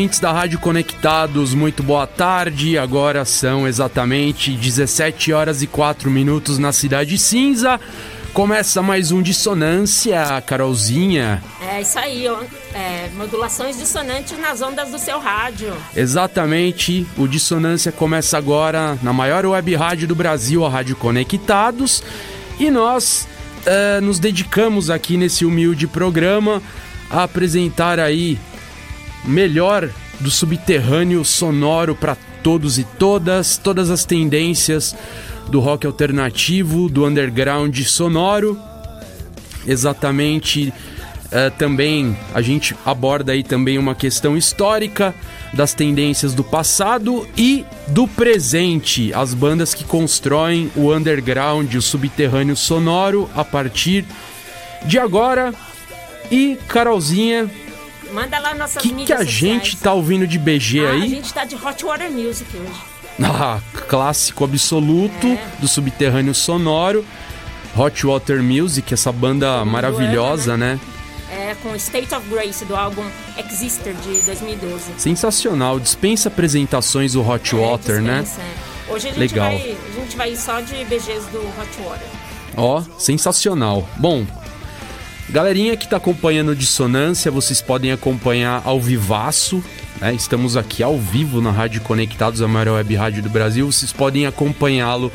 Ouvintes da Rádio Conectados, muito boa tarde. Agora são exatamente 17 horas e 4 minutos na Cidade Cinza. Começa mais um Dissonância, Carolzinha. É isso aí, ó. É, modulações dissonantes nas ondas do seu rádio. Exatamente, o Dissonância começa agora na maior web rádio do Brasil, a Rádio Conectados. E nós é, nos dedicamos aqui nesse humilde programa a apresentar aí melhor do subterrâneo sonoro para todos e todas, todas as tendências do rock alternativo, do underground sonoro. Exatamente, uh, também a gente aborda aí também uma questão histórica das tendências do passado e do presente, as bandas que constroem o underground, o subterrâneo sonoro a partir de agora. E Carolzinha, Manda lá nossas que que a sociais. gente tá ouvindo de BG ah, aí? A gente tá de Hot Water Music hoje. Ah, clássico absoluto É. do subterrâneo sonoro. Hot Water Music, essa banda maravilhosa, né? É, com State of Grace, do álbum Exister, de 2012. Sensacional, dispensa apresentações o Hot Water, é, né? dispensa, é. Hoje a gente, Legal. Vai, a gente vai só de BGs do Hot Water. Ó, sensacional. Bom, galerinha que tá acompanhando Dissonância, vocês podem acompanhar ao vivaço, né? Estamos aqui ao vivo na Rádio Conectados, a maior web rádio do Brasil. Vocês podem acompanhá-lo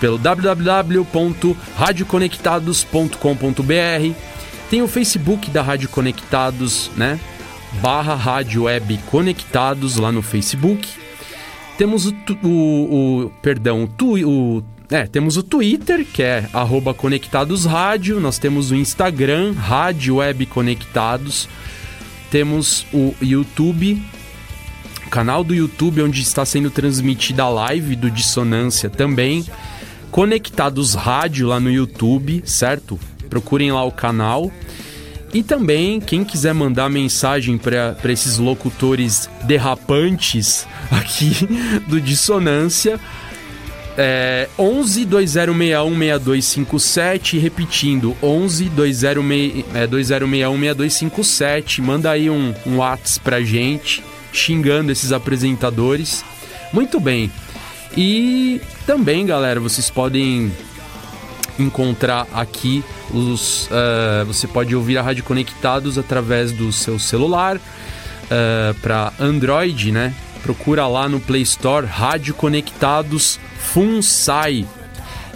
pelo www.radioconectados.com.br. Tem o Facebook da Rádio Conectados, né? Barra Rádio Web Conectados lá no Facebook. Temos o, o, o- perdão, o, o é, temos o Twitter, que é arroba Conectados Rádio. Nós temos o Instagram, Rádio Web Conectados. Temos o YouTube, canal do YouTube onde está sendo transmitida a live do Dissonância também. Conectados Rádio lá no YouTube, certo? Procurem lá o canal. E também, quem quiser mandar mensagem para esses locutores derrapantes aqui do Dissonância, é 11 2061 6257, repetindo, 11 2061 é, 2061 6257. Manda aí um, um Whats pra gente, xingando esses apresentadores. Muito bem. E também, galera, vocês podem encontrar aqui os. eh, você pode ouvir a Rádio Conectados através do seu celular para Android, né? Procura lá no Play Store Rádio Conectados Funsai.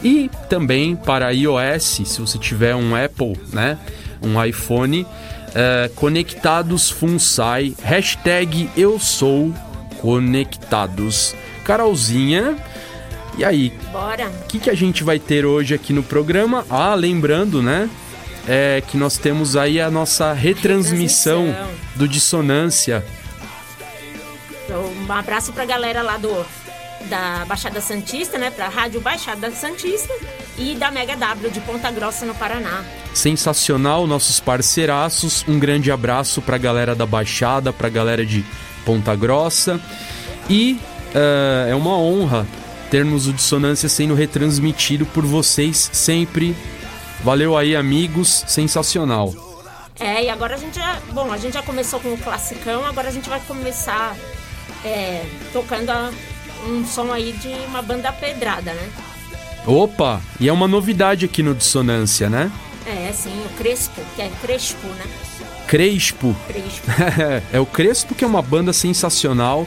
E também para iOS, se você tiver um Apple, né? Um iPhone, eh, Conectados Funsai, hashtag eu sou conectados. Carolzinha, e aí, Bora! o que, que a gente vai ter hoje aqui no programa? Ah, lembrando, né? É que nós temos aí a nossa retransmissão, Retransmissão. do Dissonância. Um abraço pra galera lá do da Baixada Santista, né? Pra Rádio Baixada Santista e da Mega W de Ponta Grossa, no Paraná. Sensacional, nossos parceiraços. Um grande abraço pra galera da Baixada, pra galera de Ponta Grossa. E eh, é uma honra termos o Dissonância sendo retransmitido por vocês sempre. Valeu aí, amigos. Sensacional. É, e agora a gente já. Bom, a gente já começou com o classicão, agora a gente vai começar é, tocando a- um som aí de uma banda pedrada, né? Opa! E é uma novidade aqui no Dissonância, né? É, sim, o Crespo, que é Crespo, né? Crespo. Crespo. é o Crespo, que é uma banda sensacional,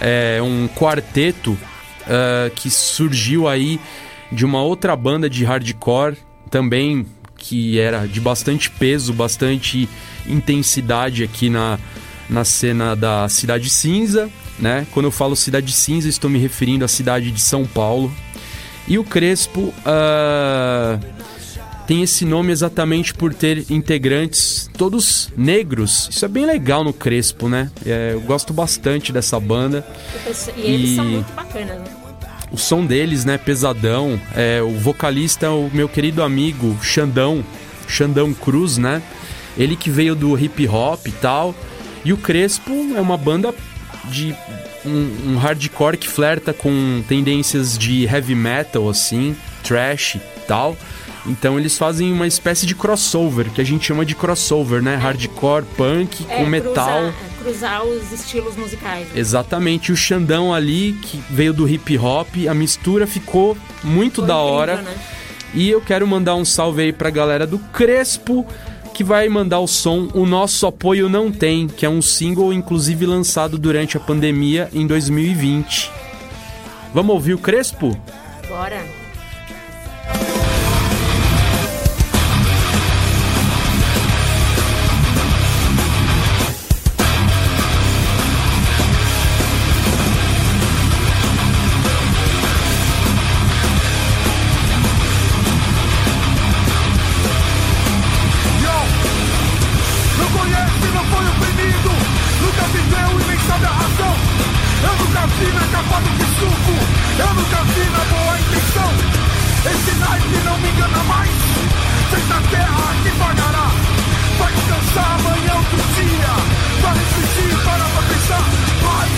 é um quarteto ah, que surgiu aí de uma outra banda de hardcore, também que era de bastante peso, bastante intensidade aqui na, na cena da Cidade Cinza, né? Quando eu falo Cidade Cinza, estou me referindo à cidade de São Paulo. E o Crespo uh, tem esse nome exatamente por ter integrantes todos negros. Isso é bem legal no Crespo, né? É, eu gosto bastante dessa banda. E eles e... são muito bacanas, né? O som deles, né, pesadão. É, o vocalista é o meu querido amigo Xandão, Xandão Cruz, né? Ele que veio do hip hop e tal. E o Crespo é uma banda de um, um, hardcore que flerta com tendências de heavy metal, assim, trash e tal. Então eles fazem uma espécie de crossover, que a gente chama de crossover, né? Hardcore, punk é, com metal. Cruzar, é, cruzar os estilos musicais. Né? Exatamente. O Xandão ali, que veio do hip hop, a mistura ficou muito Foi da incrível, hora. Né? E eu quero mandar um salve aí pra galera do Crespo, que vai mandar o som O Nosso Apoio Não Tem, que é um single inclusive lançado durante a pandemia em 2020. Vamos ouvir o Crespo? Bora! minha de suco. Eu nunca vi na boa intenção. Esse naipe não me engana mais. Sei da terra que pagará. Vai descansar amanhã outro dia. Vai refletir, para pra pensar Mas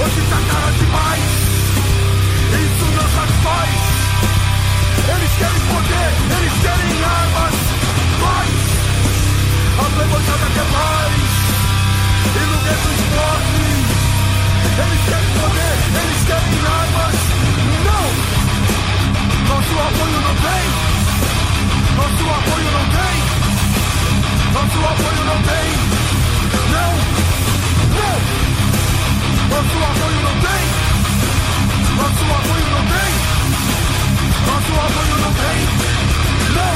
hoje tá cara demais. Isso não satisfaz. Eles querem poder, eles querem armas. Mas a plebonjada quer é mais. E no gueto esporte eles querem poder, eles querem armas. Não! Nosso apoio não tem. Nosso apoio não tem. Nosso apoio não tem. Não! Não! Nosso apoio não tem. Nosso apoio não tem. Nosso apoio não tem. Não!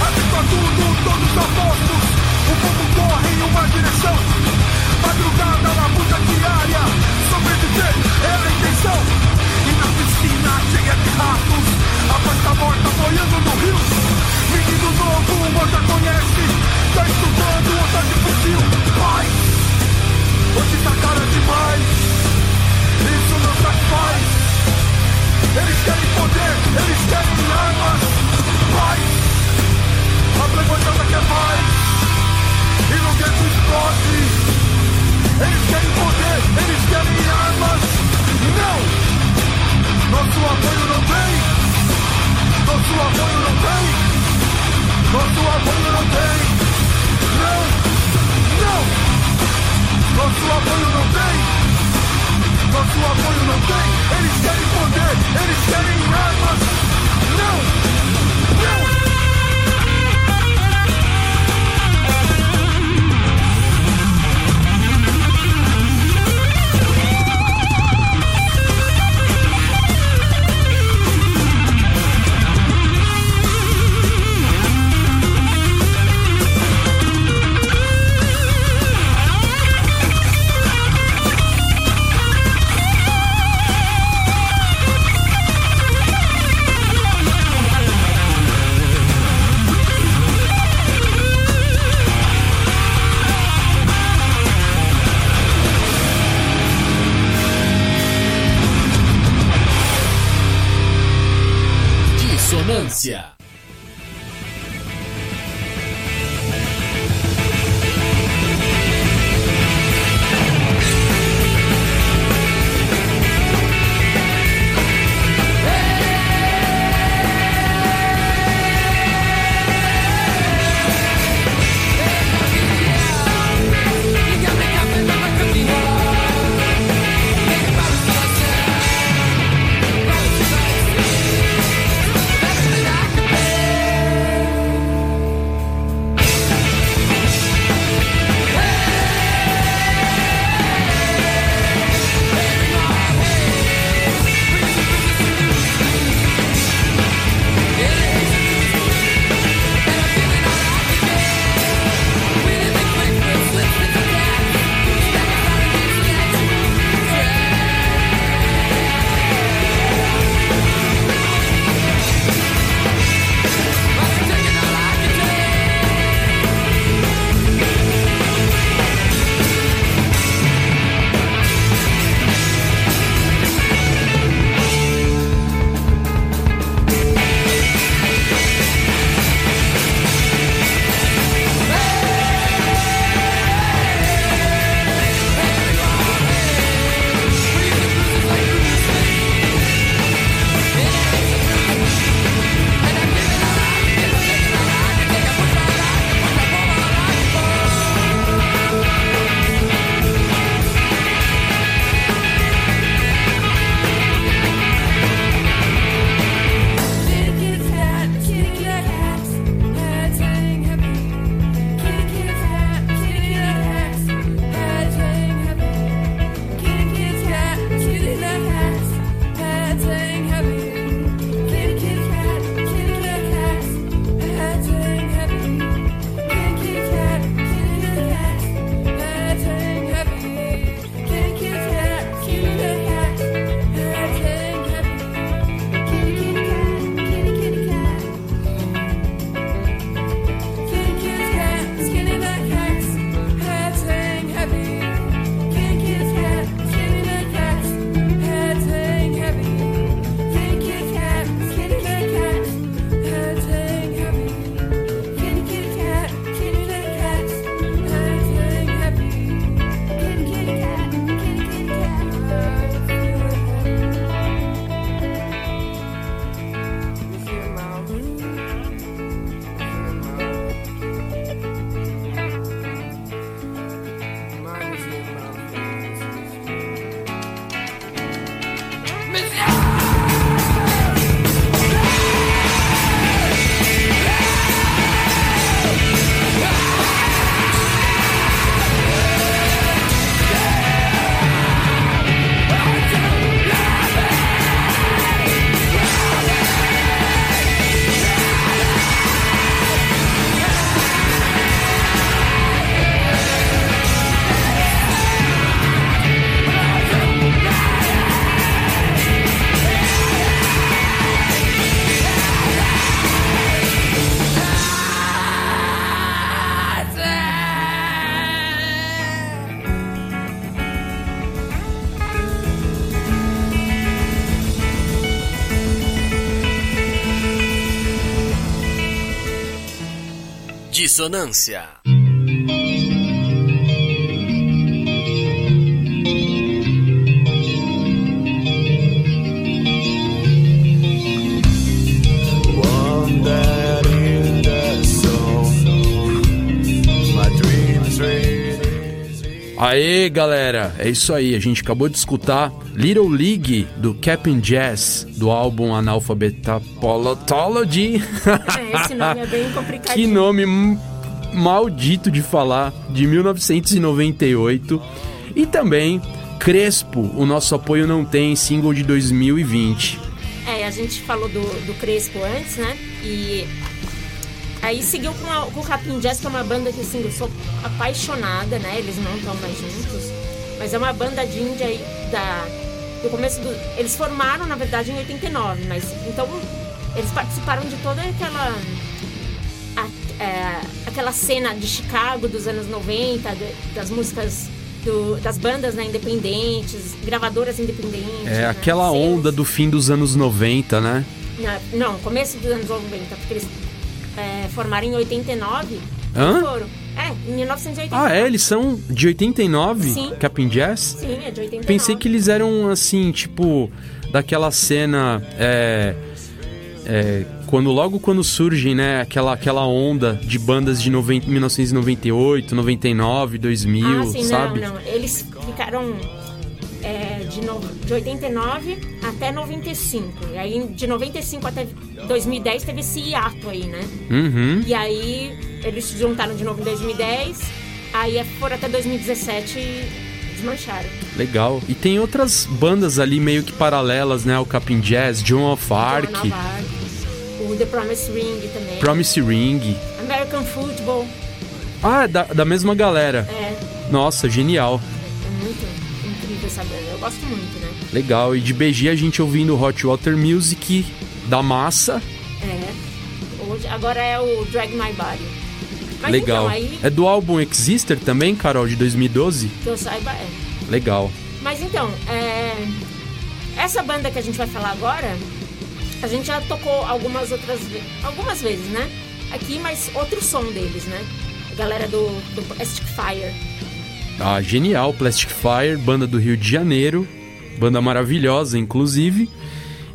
A tudo, todos apostos. O povo corre em uma direção. Madrugada na luta diária, sobreviver é a intenção. E na piscina cheia de ratos, a porta morta boiando no rio. Menino novo, o já conhece, tá estudando. Nosso apoio não tem. Nosso apoio não tem. Nosso apoio não tem. Não, não. Nosso apoio não tem. Nosso apoio não tem. Eles querem poder. Eles querem armas. Não, não. Yeah. Dissonância. Aê, galera! É isso aí, a gente acabou de escutar Little League do Captain Jazz, do álbum Analphabeta Politology. É, esse nome é bem complicado. que nome maldito de falar, de 1998. E também Crespo, o nosso apoio não tem, single de 2020. É, a gente falou do, do Crespo antes, né? E Aí seguiu com, a, com o Capim Jazz, que é uma banda que assim, eu sou apaixonada, né? Eles não estão mais juntos. Mas é uma banda de índia aí da, do começo do. Eles formaram, na verdade, em 89, mas então eles participaram de toda aquela. A, é, aquela cena de Chicago dos anos 90, de, das músicas do, das bandas né, independentes, gravadoras independentes. É, né, aquela onda do fim dos anos 90, né? Não, começo dos anos 90, porque eles é, formaram em 89. Hã? Foram. É, em 1989. Ah, é? Eles são de 89? Sim. Capim Jazz? Sim, é de 89. Pensei que eles eram, assim, tipo, daquela cena... É, é, quando logo quando surgem, né, aquela, aquela onda de bandas de 90, 1998, 99, 2000, ah, sim, sabe? Não, não. Eles ficaram é, de, no, de 89 até 95. E aí, de 95 até 2010, teve esse hiato aí, né? Uhum. E aí, eles se juntaram de novo em 2010. Aí foram até 2017 e desmancharam. Legal. E tem outras bandas ali meio que paralelas, né? O Capin Jazz, John of Arc. John of Arc. O The Promise Ring também. Promise Ring. American Football. Ah, da, da mesma galera. É. Nossa, genial. Essa banda. Eu gosto muito, né? Legal. E de BG a gente ouvindo Hot Water Music da massa. É. Hoje, agora é o Drag My Body. Mas Legal. Então, aí, É do álbum Exister também, Carol, de 2012? que eu saiba, é. Legal. Mas então, é... essa banda que a gente vai falar agora, a gente já tocou algumas outras vezes, algumas vezes, né? Aqui, mas outro som deles, né? A galera do, do Plastic Fire. Ah, genial. Plastic Fire, banda do Rio de Janeiro. Banda maravilhosa, inclusive.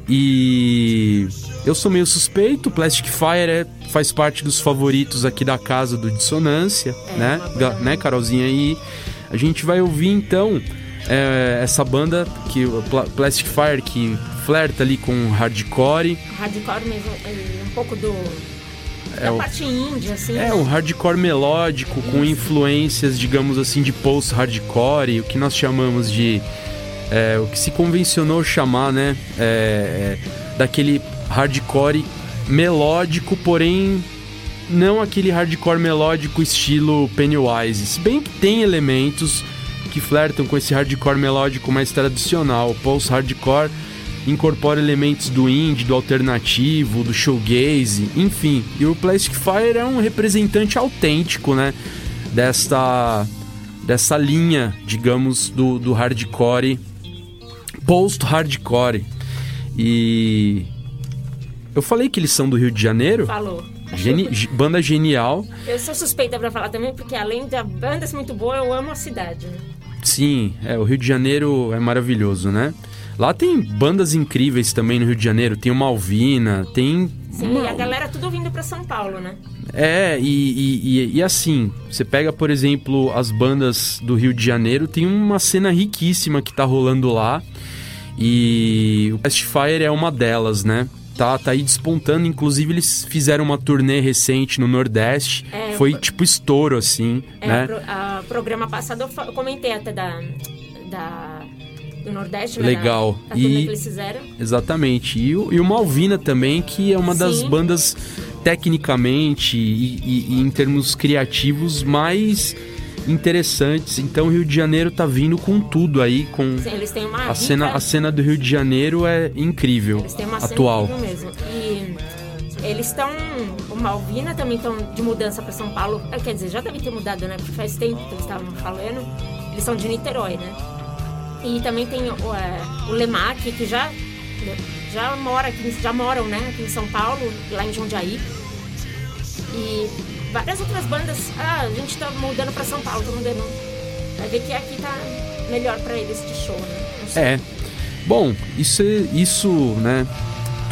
E eu sou meio suspeito. Plastic Fire é, faz parte dos favoritos aqui da casa do Dissonância, É, né? Ga- né, Carolzinha? E a gente vai ouvir então é, essa banda que Plastic Fire que flerta ali com hardcore. Hardcore mesmo, é, um pouco do. É o- parte assim. É, né? um hardcore melódico com influências, digamos assim, de post-hardcore, o que nós chamamos de. é, o que se convencionou chamar, né? é, é, daquele hardcore melódico, porém não aquele hardcore melódico estilo Pennywise. Se bem que tem elementos que flertam com esse hardcore melódico mais tradicional. O post-hardcore incorpora elementos do indie, do alternativo, do shoegaze, enfim. E o Plastic Fire é um representante autêntico, né? Desta, dessa linha, digamos, do, do hardcore, post-hardcore. E eu falei que eles são do Rio de Janeiro. Falou. Geni- ge- banda genial. Eu sou suspeita pra falar também, porque além da banda ser muito boa, eu amo a cidade. Né? Sim, é, o Rio de Janeiro é maravilhoso, né? Lá tem bandas incríveis também no Rio de Janeiro. Tem o Malvina, tem. Sim, uma- a galera tudo vindo pra São Paulo, né? É, e, e, e- assim, você pega, por exemplo, as bandas do Rio de Janeiro, tem uma cena riquíssima que tá rolando lá. E o Fast Fire é uma delas, né? Tá, tá aí despontando. Inclusive, eles fizeram uma turnê recente no Nordeste. É, Foi tipo estouro, assim, É, né? a programa passado eu comentei até da, da do Nordeste, né? Legal. Da, da E- que eles fizeram. Exatamente. E o, e o Malvina também, que é uma das Sim. bandas tecnicamente e, e- e em termos criativos mais interessantes. Então o Rio de Janeiro tá vindo com tudo aí, com Sim, eles têm uma a cena, rica- a cena do Rio de Janeiro é incrível, Eles têm uma cena atual. incrível mesmo. E eles estão. O Malvina também estão de mudança para São Paulo. É, Quer dizer, já deve ter mudado, né? Porque faz tempo que eles estavam falando. Eles são de Niterói, né? E também tem o, é, o Lemac, que já, já mora aqui, já moram, né? Aqui em São Paulo, lá em Jundiaí. E várias outras bandas. Ah, a gente tá mudando pra São Paulo, tá mudando. Vai ver que aqui tá melhor pra eles de show, né? É. Bom, isso, isso, né?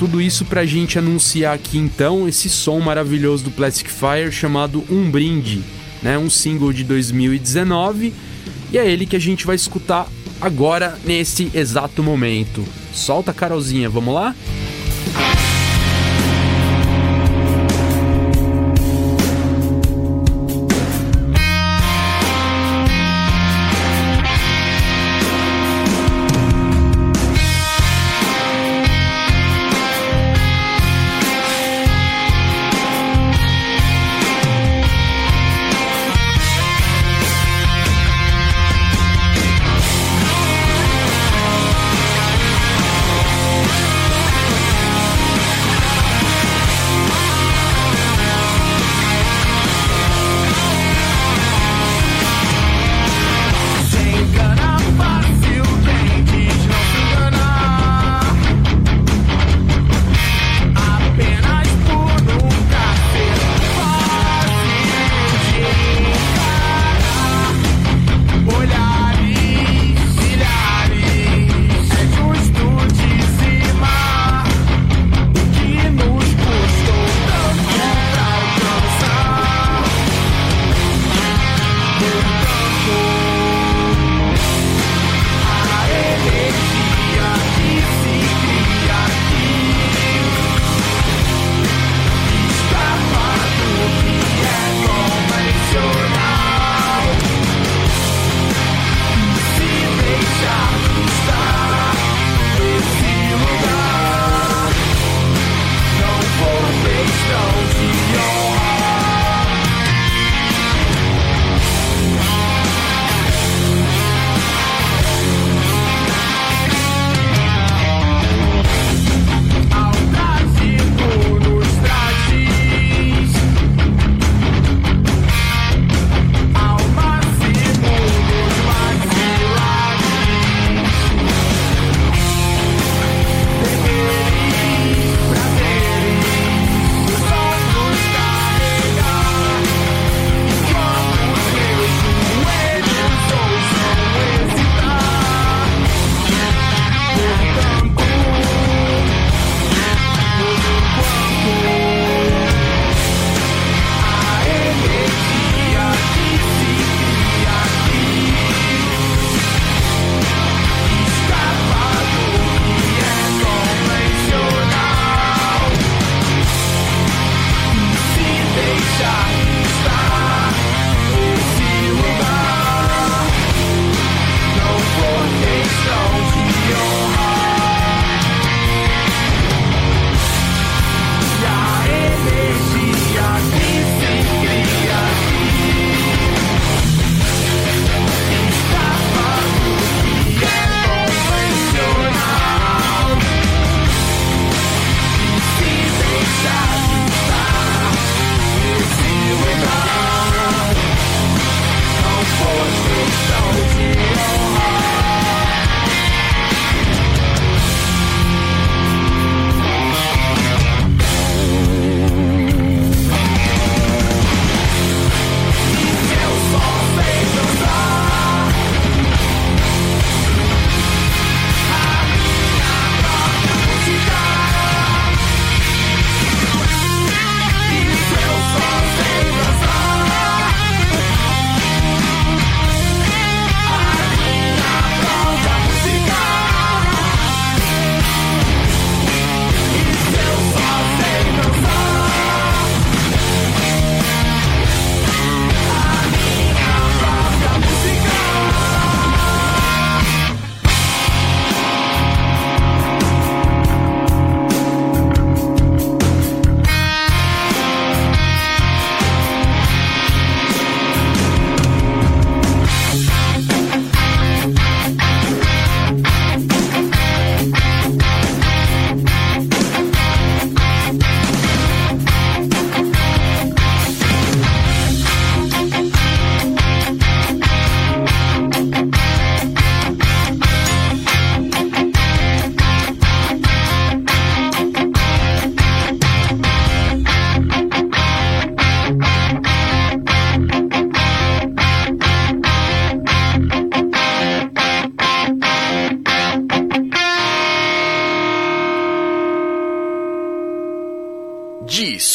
Tudo isso pra gente anunciar aqui então esse som maravilhoso do Plastic Fire chamado Um Brinde, né? Um single de 2019 e é ele que a gente vai escutar agora nesse exato momento. Solta a Carolzinha, vamos lá?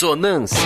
Dissonância.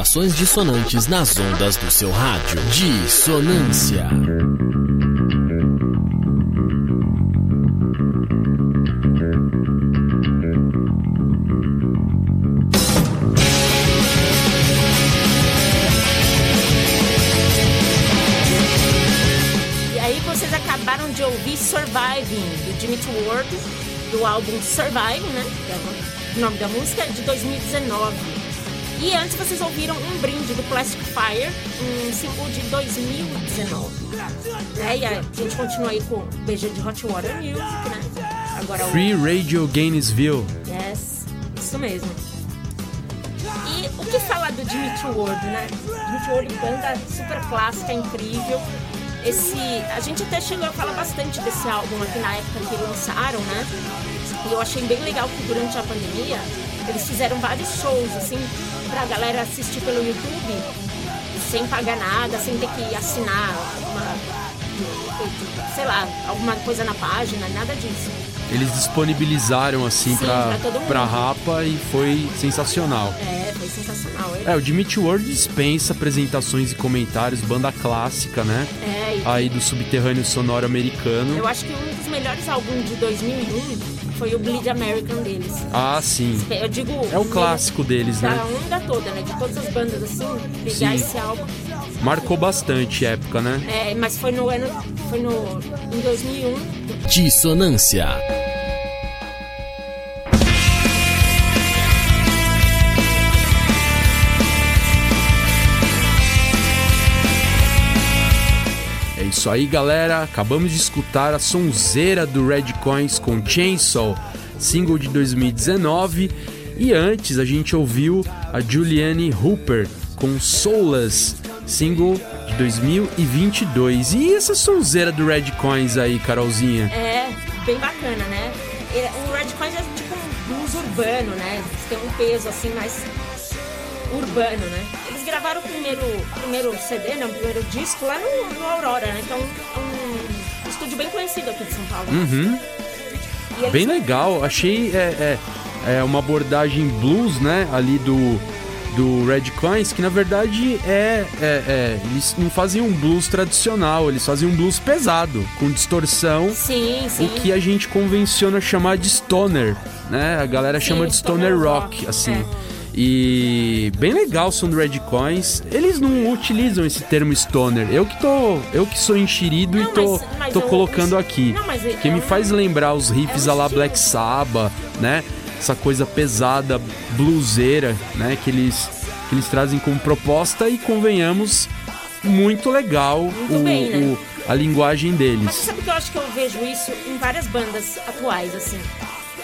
Modulações dissonantes nas ondas do seu rádio. Dissonância. E aí vocês acabaram de ouvir Surviving, do Dimitri Ward, do álbum Surviving, né? É o nome da música, de 2019. E antes vocês ouviram um brinde do Plastic Fire, um single de 2019. É, e a gente continua aí com o BG de Hot Water Music, né? Agora Free o... Radio Gainesville. Yes, isso mesmo. E o que falar do Dimitri Ward, né? Dimitri Ward, banda super clássica, incrível. Esse, a gente até chegou a falar bastante desse álbum aqui na época que lançaram, né? E eu achei bem legal que durante a pandemia eles fizeram vários shows, assim, pra galera assistir pelo YouTube, sem pagar nada, sem ter que assinar uma, sei lá, alguma coisa na página, nada disso. Eles disponibilizaram assim Sim, pra, pra, pra Rapa e foi sensacional. É, foi sensacional. É, o Dimitri World dispensa apresentações e comentários, banda clássica, né? É, e... Aí do subterrâneo sonoro americano. Eu acho que um dos melhores álbuns de 2001 foi o Bleed American deles. Ah, sim. Eu digo. É o clássico deles, né? Da onda toda, né? De todas as bandas assim, pegar sim. esse álbum. Marcou bastante época, né? É, mas foi no ano. Foi no. em 2001. Dissonância. Aí, galera. Acabamos de escutar a sonzeira do Red Coins com Chainsaw, single de 2019. E antes a gente ouviu a Julianne Hooper com Soulless, single de 2022. E essa sonzeira do Red Coins aí, Carolzinha? É, bem bacana, né? O Red Coins é tipo um blues urbano, né? Tem um peso assim mais urbano, né? Eles gravaram o primeiro, primeiro CD, né? O primeiro disco lá no, no Aurora, né? Que é um, um estúdio bem conhecido aqui de São Paulo. Uhum. Eles... Bem legal, achei é, é, é, uma abordagem blues, né? Ali do, do Red Coins, que na verdade é, é, é, Eles não faziam um blues tradicional, eles faziam um blues pesado, com distorção. Sim, sim. O que a gente convenciona chamar de stoner, né? A galera sim, chama de stoner, stoner rock, rock, assim. É. E bem legal o som do Red Coins. Eles não utilizam esse termo stoner. Eu que tô, eu que sou enxerido não, e tô, mas, mas tô colocando aqui. Não, mas que me faz lembrar os riffs é la Black Sabbath, né? Essa coisa pesada, bluseira, né, que eles que eles trazem como proposta e convenhamos muito legal muito o, bem, né? o, a linguagem deles. Mas sabe que eu acho que eu vejo isso em várias bandas atuais assim,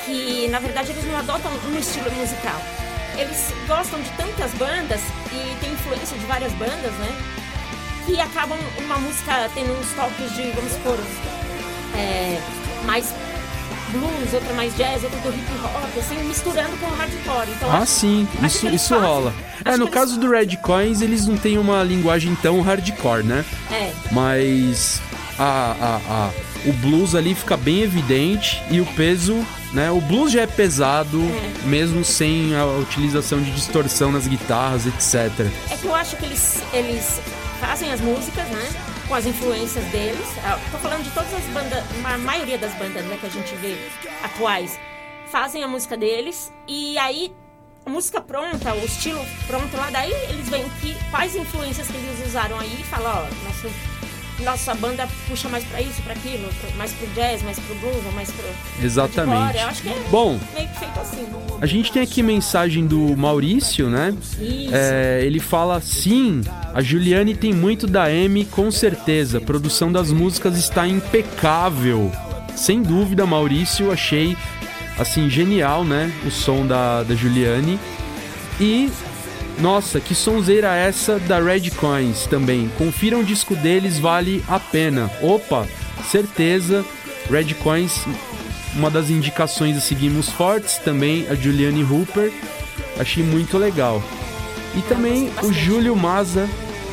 que na verdade eles não adotam um estilo musical eles gostam de tantas bandas e tem influência de várias bandas, né? Que acabam uma música tendo uns toques de, vamos supor, é, mais blues, outra mais jazz, outra do hip hop, assim, misturando com o hardcore. Então, ah, sim, isso, isso fazem, rola. É, no caso do Red Coins, eles não têm uma linguagem tão hardcore, né? É. Mas a, a, a, o blues ali fica bem evidente e o peso né? O blues já é pesado, é. mesmo sem a utilização de distorção nas guitarras, etc. É que eu acho que eles, eles fazem as músicas, né? Com as influências deles. Ah, tô falando de todas as bandas, a maioria das bandas né, que a gente vê atuais, fazem a música deles e aí a música pronta, o estilo pronto lá, daí eles veem que, quais influências que eles usaram aí e falam, ó, nosso nossa banda puxa mais para isso, para aquilo, mais pro jazz, mais pro blues, mais pro. Exatamente. Eu acho que é Bom, meio que feito assim. A gente tem aqui mensagem do Maurício, né? Isso. É, ele fala: sim, a Juliane tem muito da M, com certeza. A produção das músicas está impecável. Sem dúvida, Maurício, achei assim genial, né? O som da, da Juliane. E nossa, que sonzeira essa da Red Coins também. Confiram o disco deles, vale a pena. Opa, certeza. Red Coins, uma das indicações a seguimos fortes. Também a Juliane Hooper. Achei muito legal. E também o Júlio Maza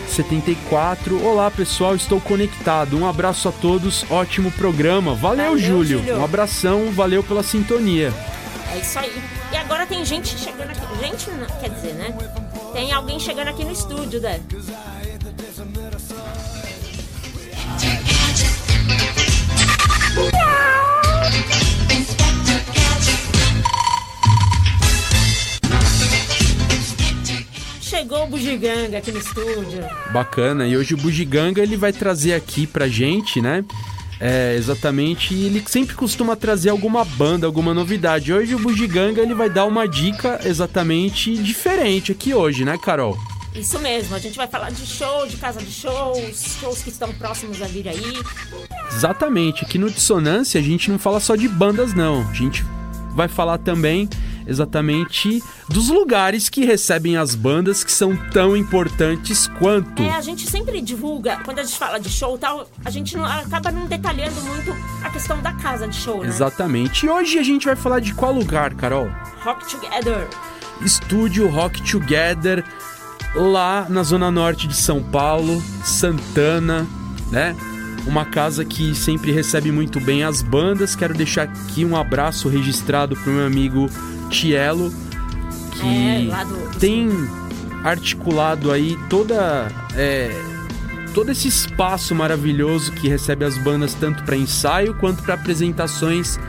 74. Olá pessoal, estou conectado. Um abraço a todos, ótimo programa. Valeu, valeu Júlio. Júlio. Um abração, valeu pela sintonia. É isso aí. E agora tem gente chegando aqui. Gente, quer dizer, né? Tem alguém chegando aqui no estúdio, né? Chegou o Bugiganga aqui no estúdio. Bacana. E hoje o Bugiganga ele vai trazer aqui pra gente, né? É, exatamente. E ele sempre costuma trazer alguma banda, alguma novidade. Hoje o Bugiganga ele vai dar uma dica exatamente diferente aqui hoje, né, Carol? Isso mesmo, a gente vai falar de show, de casa de shows, shows que estão próximos a vir aí. Exatamente, aqui no Dissonância a gente não fala só de bandas, não. A gente vai falar também exatamente dos lugares que recebem as bandas que são tão importantes quanto. É, a gente sempre divulga, quando a gente fala de show tal, a gente não, acaba não detalhando muito a questão da casa de show, né? Exatamente. E hoje a gente vai falar de qual lugar, Carol? Rock Together. Estúdio Rock Together, lá na zona norte de São Paulo, Santana, né? Uma casa que sempre recebe muito bem as bandas. Quero deixar aqui um abraço registrado para o meu amigo Tielo, que é, do... tem articulado aí toda é, todo esse espaço maravilhoso que recebe as bandas tanto para ensaio quanto para apresentações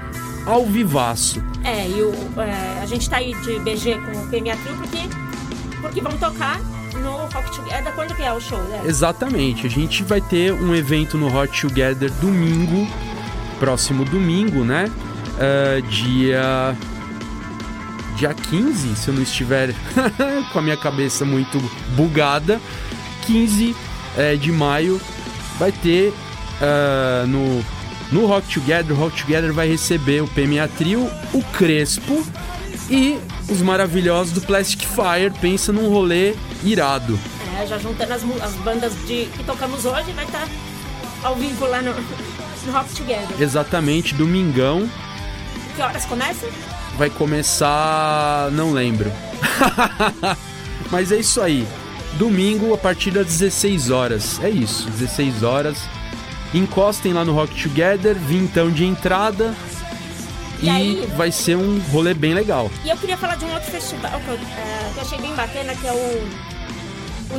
ao vivaço. É, e o, é, a gente tá aí de BG com o PMA Crew porque, porque vão tocar Rock Together. Quando que é o show, né? Exatamente. A gente vai ter um evento no Rock Together domingo, próximo domingo, né? Uh, dia dia 15, se eu não estiver com a minha cabeça muito bugada, 15 é, de maio vai ter uh, no, No Rock Together, o Rock Together vai receber o PMA Trio, o Crespo e os maravilhosos do Plastic Fire. Pensa num rolê irado. É, já juntando as, as bandas de, que tocamos hoje, vai estar ao vivo lá no, no Rock Together. Exatamente, domingão. Que horas começa? Vai começar. não lembro. Mas é isso aí. Domingo a partir das 16 horas. É isso, 16 horas. Encostem lá no Rock Together, vintão de entrada. E E, aí? vai ser um rolê bem legal. E eu queria falar de um outro festival que eu, é, que eu achei bem bacana, que é o,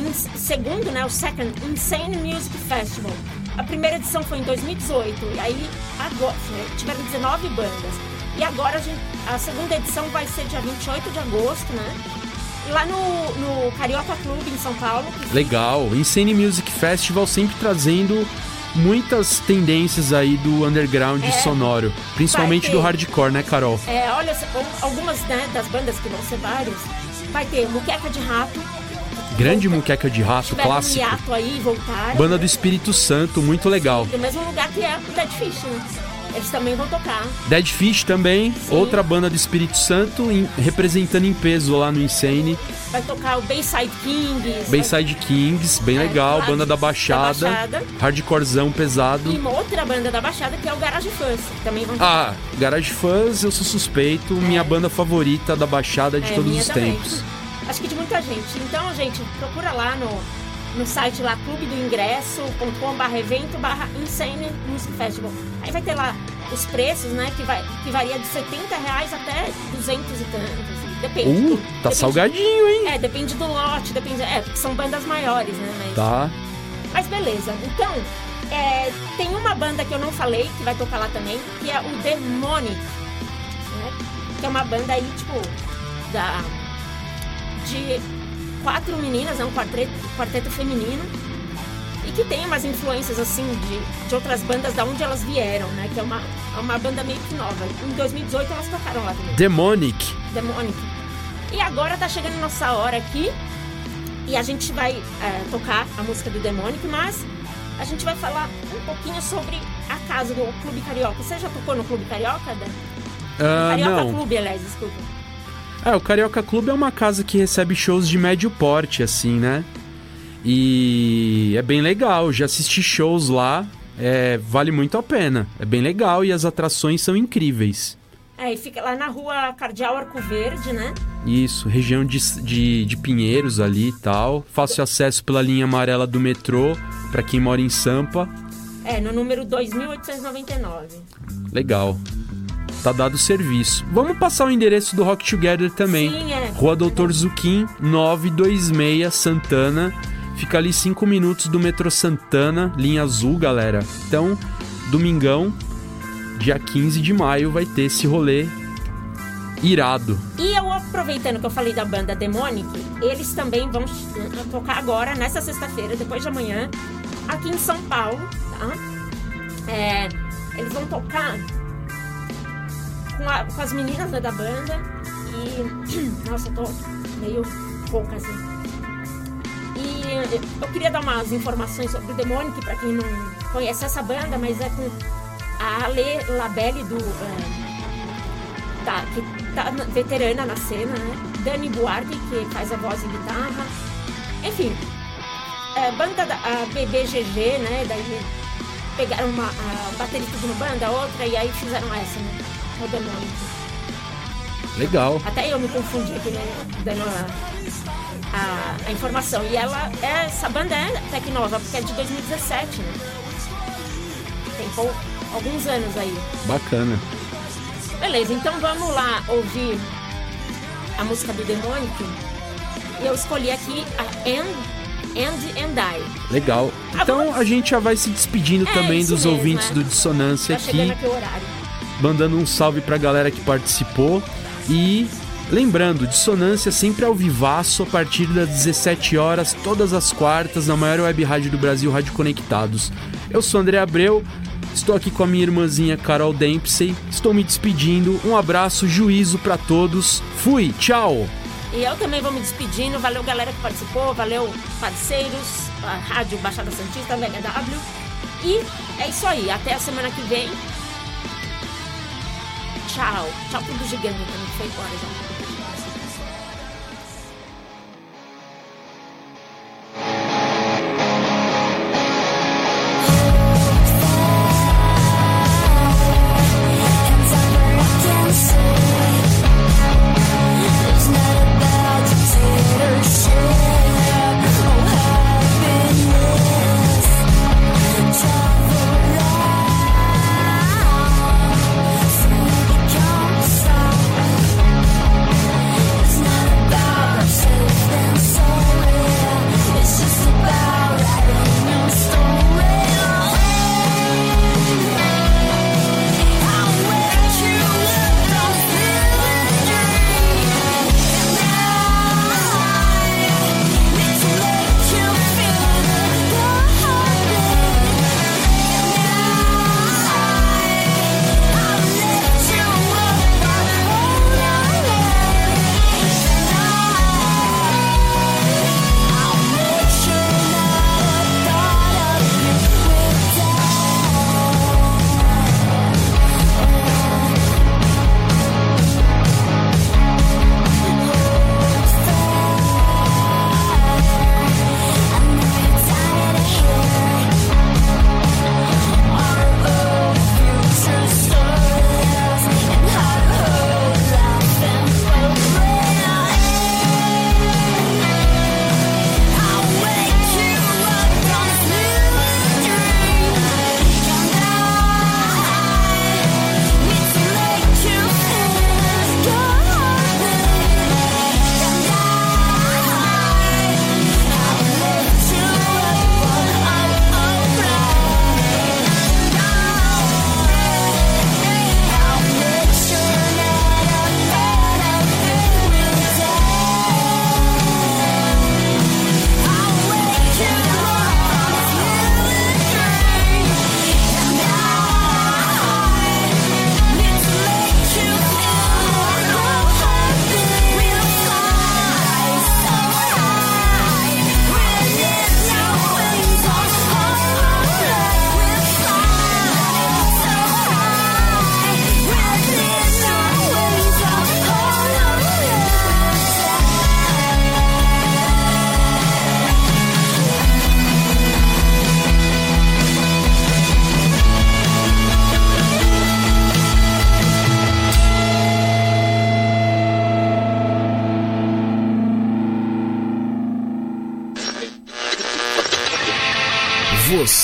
o segundo, né, o Second Insane Music Festival. A primeira edição foi em 2018, e aí agora, tiveram 19 bandas. E agora a, gente- a segunda edição vai ser dia 28 de agosto, né? Lá no, no Carioca Clube, em São Paulo. Legal. Insane Music Festival sempre trazendo muitas tendências aí do underground É. sonoro. Principalmente ter. do hardcore, né, Carol? É, olha, algumas né, das bandas que vão ser várias, vai ter Muqueca de Rato, Grande muqueca de rato, um clássico. hiato aí. Banda do Espírito Santo, muito legal. Do mesmo lugar que é o Dead Fish, né? Eles também vão tocar. Dead Fish também, outra banda do Espírito Santo, em- representando em peso lá no Insane. Vai tocar o Bayside Kings. Bayside Kings, bem É, legal, banda da da Baixada, Baixada. hardcorezão pesado. E uma outra banda da Baixada que é o Garage Fuzz. Também vão Ah, Garage Fuzz, eu sou suspeito, minha banda favorita da Baixada de É, todos os também. tempos. Acho que de muita gente. Então, gente, procura lá no, no site lá, clubedoingresso.com.br evento barra Insane Music Festival. Aí vai ter lá os preços, né? Que, vai, que varia de 70 reais até 200 e tantos. Depende. Uh, do- tá depende- salgadinho, hein? É, depende do lote, depende. É, porque são bandas maiores, né? Mas, Tá. mas beleza. Então, é, tem uma banda que eu não falei, que vai tocar lá também, que é o Demonic. Né? Que é uma banda aí, tipo, da. De quatro meninas, é um quarteto, quarteto feminino. E que tem umas influências, assim, de, de outras bandas da onde elas vieram, né? Que é uma, é uma banda meio que nova. Em 2018 elas tocaram lá também. Demonic. Demonic. E agora tá chegando nossa hora aqui. E a gente vai é, tocar a música do Demonic, mas a gente vai falar um pouquinho sobre a casa do Clube Carioca. Você já tocou no Clube Carioca, Dan? Ah, Carioca não. Clube, aliás, desculpa. É, o Carioca Clube é uma casa que recebe shows de médio porte, assim, né? E é bem legal, já assisti shows lá, é, vale muito a pena. É bem legal e as atrações são incríveis. É, e fica lá na rua Cardeal Arco Verde, né? Isso, região de, de, de Pinheiros ali e tal. Fácil acesso pela linha amarela do metrô, pra quem mora em Sampa. É, no número 2899. Legal. Tá dado o serviço. Vamos passar o endereço do Rock Together também. Sim, é. Rua Doutor Zuquim, 926, Santana. Fica ali 5 minutos do metrô Santana, linha azul, galera. Então, domingão, dia 15 de maio, vai ter esse rolê irado. E eu aproveitando que eu falei da banda Demonic, eles também vão eh, tocar agora, nessa sexta-feira, depois de amanhã, aqui em São Paulo, tá? É, eles vão tocar com, a- com as meninas né, da banda e. Nossa, eu tô meio pouca assim. E eu queria dar umas informações sobre o Demonic, pra quem não conhece essa banda, mas é com a Ale Labelle do. eh, tá, que tá na- veterana na cena, né? Dani Buarque, que faz a voz e guitarra. Enfim, é, banda da a BBGG, né? Daí pegaram uma baterista de uma banda, outra, e aí fizeram essa, né? O. Legal. Até eu me confundi aqui, né? Dando a, a, a informação. E ela, é, essa banda é até que nova, porque é de 2017, né? Tem pou- alguns anos aí. Bacana. Beleza, então vamos lá ouvir a música do Demonic. E eu escolhi aqui a End, End and Die. Legal. Então a gente já vai se despedindo É, também dos mesmo, ouvintes é. do Dissonância Tá aqui. aqui. Mandando um salve pra galera que participou e lembrando, Dissonância sempre ao vivaço a partir das 17 horas, todas as quartas, na maior web rádio do Brasil, Rádio Conectados. Eu sou André Abreu, estou aqui com a minha irmãzinha Carol Dempsey, estou me despedindo, um abraço, juízo pra todos, fui, tchau! E eu também vou me despedindo. Valeu, galera que participou. Valeu, parceiros, a Rádio Baixada Santista, VHW. E é isso aí. Até a semana que vem. Tchau. Tchau pro gigante que foi embora já.